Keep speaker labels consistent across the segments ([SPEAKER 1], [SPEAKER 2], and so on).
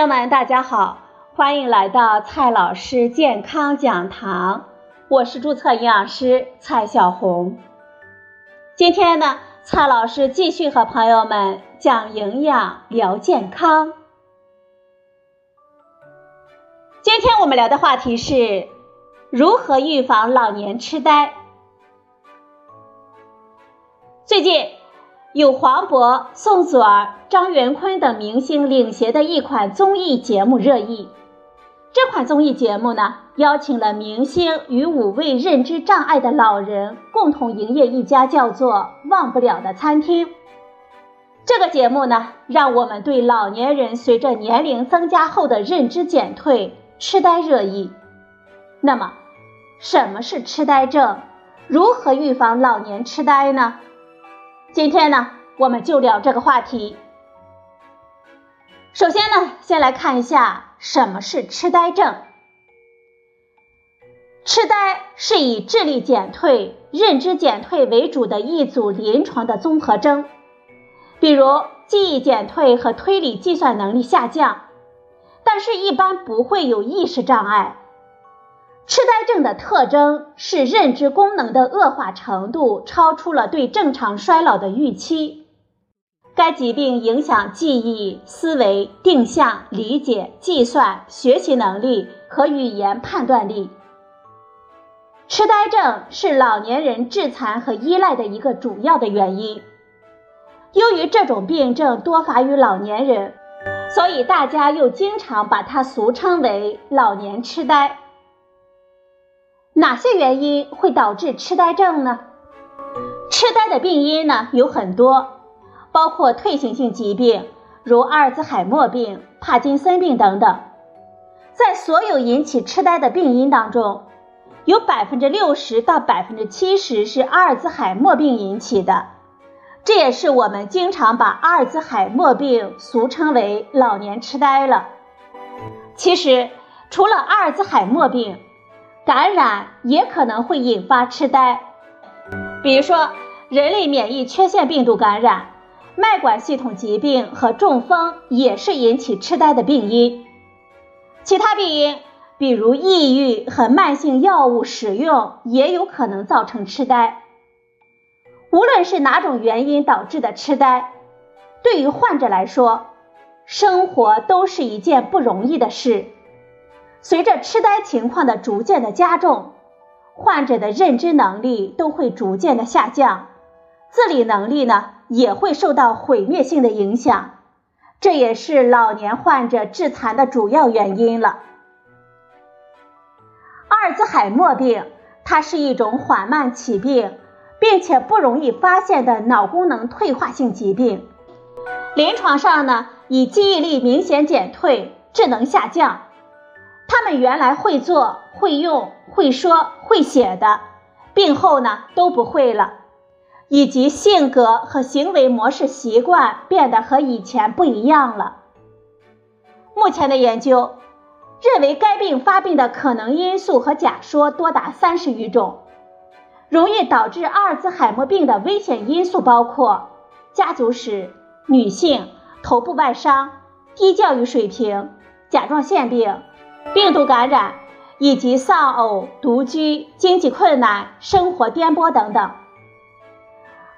[SPEAKER 1] 朋友们，大家好，欢迎来到蔡老师健康讲堂，我是注册营养师蔡小红。今天呢，蔡老师继续和朋友们讲营养聊健康。今天我们聊的话题是如何预防老年痴呆。最近。有黄渤、宋祖儿、张元坤等明星领衔的一款综艺节目热议。这款综艺节目呢，邀请了明星与五位认知障碍的老人共同营业一家叫做“忘不了”的餐厅。这个节目呢，让我们对老年人随着年龄增加后的认知减退、痴呆热议。那么，什么是痴呆症？如何预防老年痴呆呢？今天呢，我们就聊这个话题。首先呢，先来看一下什么是痴呆症。痴呆是以智力减退、认知减退为主的一组临床的综合征，比如记忆减退和推理计算能力下降，但是一般不会有意识障碍。痴呆症的特征是认知功能的恶化程度超出了对正常衰老的预期。该疾病影响记忆、思维、定向、理解、计算、学习能力和语言判断力。痴呆症是老年人致残和依赖的一个主要的原因。由于这种病症多发于老年人，所以大家又经常把它俗称为老年痴呆。哪些原因会导致痴呆症呢？痴呆的病因呢有很多，包括退行性疾病，如阿尔兹海默病、帕金森病等等。在所有引起痴呆的病因当中，有百分之六十到百分之七十是阿尔兹海默病引起的，这也是我们经常把阿尔兹海默病俗称为老年痴呆了。其实，除了阿尔兹海默病，感染也可能会引发痴呆，比如说人类免疫缺陷病毒感染、脉管系统疾病和中风也是引起痴呆的病因。其他病因，比如抑郁和慢性药物使用也有可能造成痴呆。无论是哪种原因导致的痴呆，对于患者来说，生活都是一件不容易的事。随着痴呆情况的逐渐的加重，患者的认知能力都会逐渐的下降，自理能力呢也会受到毁灭性的影响，这也是老年患者致残的主要原因了。阿尔兹海默病，它是一种缓慢起病，并且不容易发现的脑功能退化性疾病，临床上呢以记忆力明显减退、智能下降。他们原来会做、会用、会说、会写的，病后呢都不会了，以及性格和行为模式习惯变得和以前不一样了。目前的研究认为，该病发病的可能因素和假说多达三十余种，容易导致阿尔兹海默病的危险因素包括家族史、女性、头部外伤、低教育水平、甲状腺病。病毒感染以及丧偶、独居、经济困难、生活颠簸等等。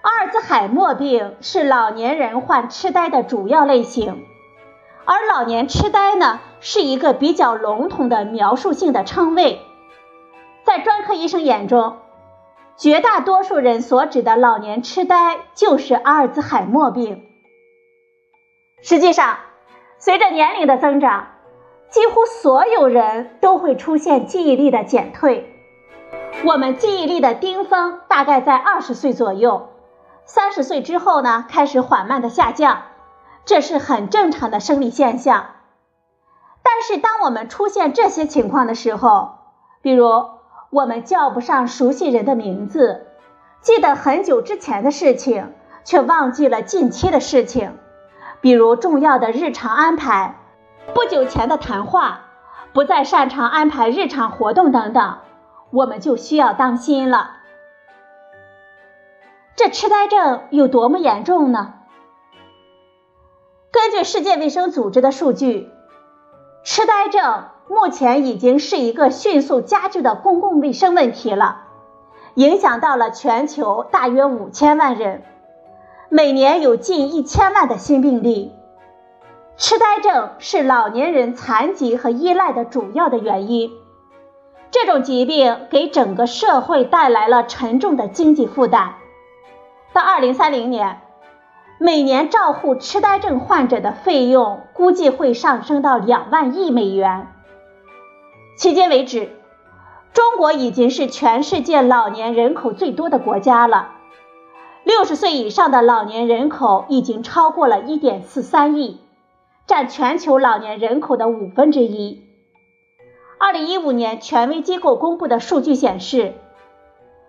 [SPEAKER 1] 阿尔兹海默病是老年人患痴呆的主要类型，而老年痴呆呢是一个比较笼统的描述性的称谓，在专科医生眼中，绝大多数人所指的老年痴呆就是阿尔兹海默病。实际上，随着年龄的增长，几乎所有人都会出现记忆力的减退。我们记忆力的巅峰大概在二十岁左右，三十岁之后呢，开始缓慢的下降，这是很正常的生理现象。但是，当我们出现这些情况的时候，比如我们叫不上熟悉人的名字，记得很久之前的事情，却忘记了近期的事情，比如重要的日常安排。不久前的谈话，不再擅长安排日常活动等等，我们就需要当心了。这痴呆症有多么严重呢？根据世界卫生组织的数据，痴呆症目前已经是一个迅速加剧的公共卫生问题了，影响到了全球大约五千万人，每年有近一千万的新病例。痴呆症是老年人残疾和依赖的主要的原因。这种疾病给整个社会带来了沉重的经济负担。到二零三零年，每年照护痴呆症患者的费用估计会上升到两万亿美元。迄今为止，中国已经是全世界老年人口最多的国家了。六十岁以上的老年人口已经超过了一点四三亿。占全球老年人口的五分之一。二零一五年，权威机构公布的数据显示，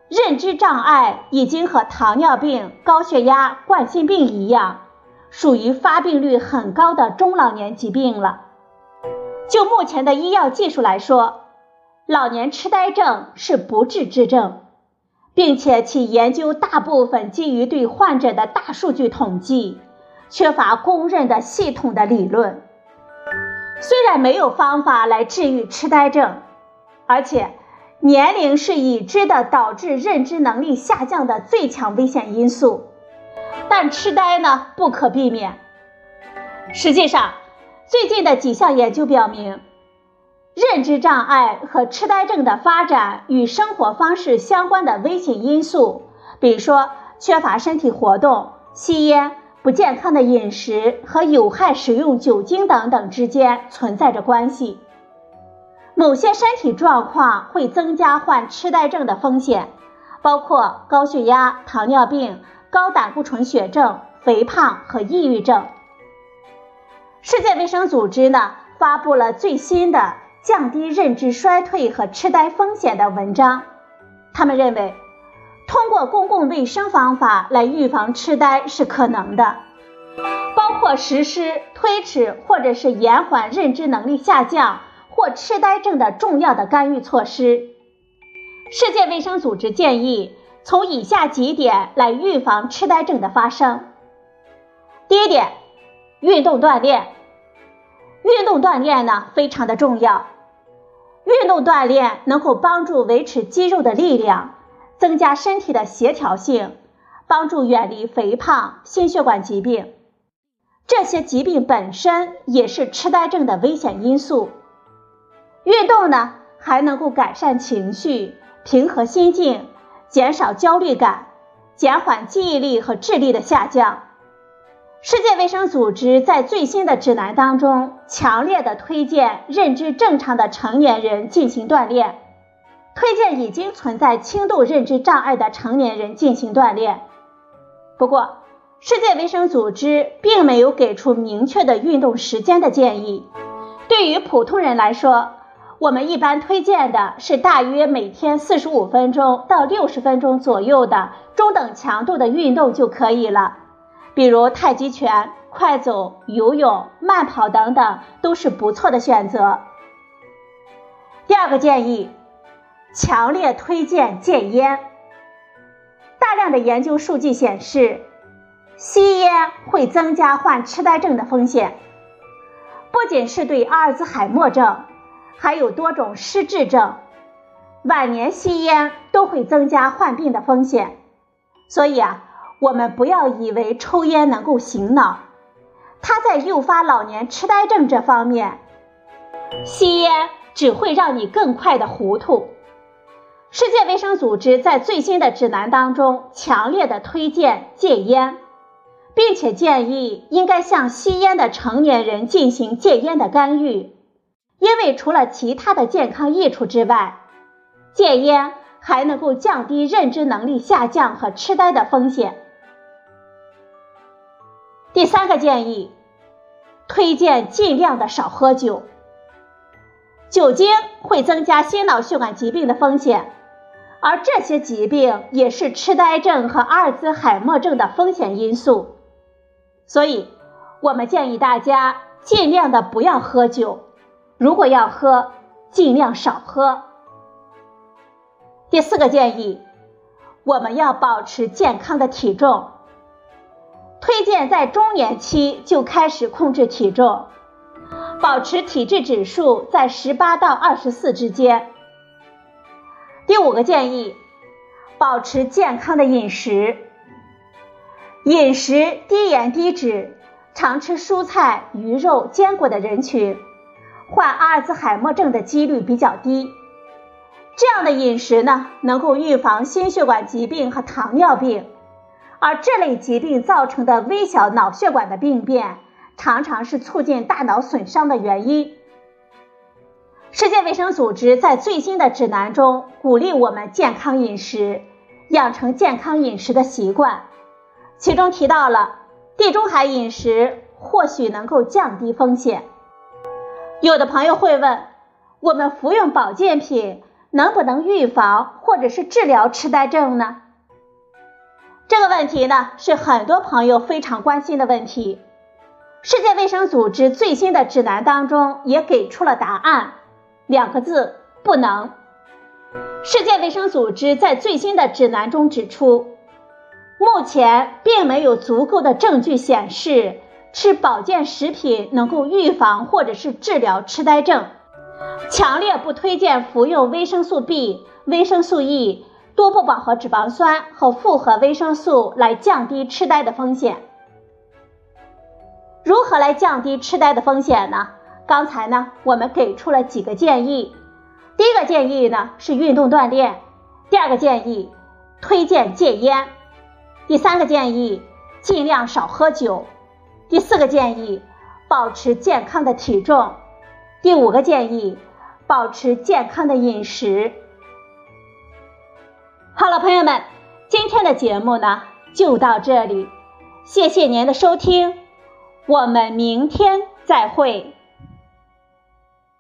[SPEAKER 1] 认知障碍已经和糖尿病、高血压、冠心病一样，属于发病率很高的中老年疾病了。就目前的医药技术来说，老年痴呆症是不治之症，并且其研究大部分基于对患者的大数据统计。缺乏公认的系统的理论。虽然没有方法来治愈痴呆症，而且年龄是已知的导致认知能力下降的最强危险因素，但痴呆呢不可避免。实际上，最近的几项研究表明，认知障碍和痴呆症的发展与生活方式相关的危险因素，比如说缺乏身体活动、吸烟。不健康的饮食和有害食用酒精等等之间存在着关系。某些身体状况会增加患痴呆症的风险，包括高血压、糖尿病、高胆固醇血症、肥胖和抑郁症。世界卫生组织呢发布了最新的降低认知衰退和痴呆风险的文章，他们认为。通过公共卫生方法来预防痴呆是可能的，包括实施推迟或者是延缓认知能力下降或痴呆症的重要的干预措施。世界卫生组织建议从以下几点来预防痴呆症的发生。第一点，运动锻炼。运动锻炼呢非常的重要，运动锻炼能够帮助维持肌肉的力量。增加身体的协调性，帮助远离肥胖、心血管疾病。这些疾病本身也是痴呆症的危险因素。运动呢，还能够改善情绪、平和心境、减少焦虑感、减缓记忆力和智力的下降。世界卫生组织在最新的指南当中，强烈的推荐认知正常的成年人进行锻炼。推荐已经存在轻度认知障碍的成年人进行锻炼。不过，世界卫生组织并没有给出明确的运动时间的建议。对于普通人来说，我们一般推荐的是大约每天四十五分钟到六十分钟左右的中等强度的运动就可以了，比如太极拳、快走、游泳、慢跑等等都是不错的选择。第二个建议。强烈推荐戒烟。大量的研究数据显示，吸烟会增加患痴呆症的风险，不仅是对阿尔兹海默症，还有多种失智症，晚年吸烟都会增加患病的风险。所以啊，我们不要以为抽烟能够醒脑，它在诱发老年痴呆症这方面，吸烟只会让你更快的糊涂。世界卫生组织在最新的指南当中强烈的推荐戒烟，并且建议应该向吸烟的成年人进行戒烟的干预，因为除了其他的健康益处之外，戒烟还能够降低认知能力下降和痴呆的风险。第三个建议，推荐尽量的少喝酒，酒精会增加心脑血管疾病的风险。而这些疾病也是痴呆症和阿尔兹海默症的风险因素，所以我们建议大家尽量的不要喝酒，如果要喝，尽量少喝。第四个建议，我们要保持健康的体重，推荐在中年期就开始控制体重，保持体质指数在十八到二十四之间。第五个建议，保持健康的饮食，饮食低盐低脂，常吃蔬菜、鱼肉、坚果的人群，患阿尔兹海默症的几率比较低。这样的饮食呢，能够预防心血管疾病和糖尿病，而这类疾病造成的微小脑血管的病变。常常是促进大脑损伤的原因。世界卫生组织在最新的指南中鼓励我们健康饮食，养成健康饮食的习惯。其中提到了地中海饮食或许能够降低风险。有的朋友会问，我们服用保健品能不能预防或者是治疗痴呆症呢？这个问题呢，是很多朋友非常关心的问题。世界卫生组织最新的指南当中也给出了答案，两个字不能。世界卫生组织在最新的指南中指出，目前并没有足够的证据显示吃保健食品能够预防或者是治疗痴呆症，强烈不推荐服用维生素 B、维生素 E、多不饱和脂肪酸和复合维生素来降低痴呆的风险。如何来降低痴呆的风险呢？刚才呢，我们给出了几个建议。第一个建议呢是运动锻炼，第二个建议推荐戒烟，第三个建议尽量少喝酒，第四个建议保持健康的体重，第五个建议保持健康的饮食。好了，朋友们，今天的节目呢就到这里，谢谢您的收听。我们明天再会。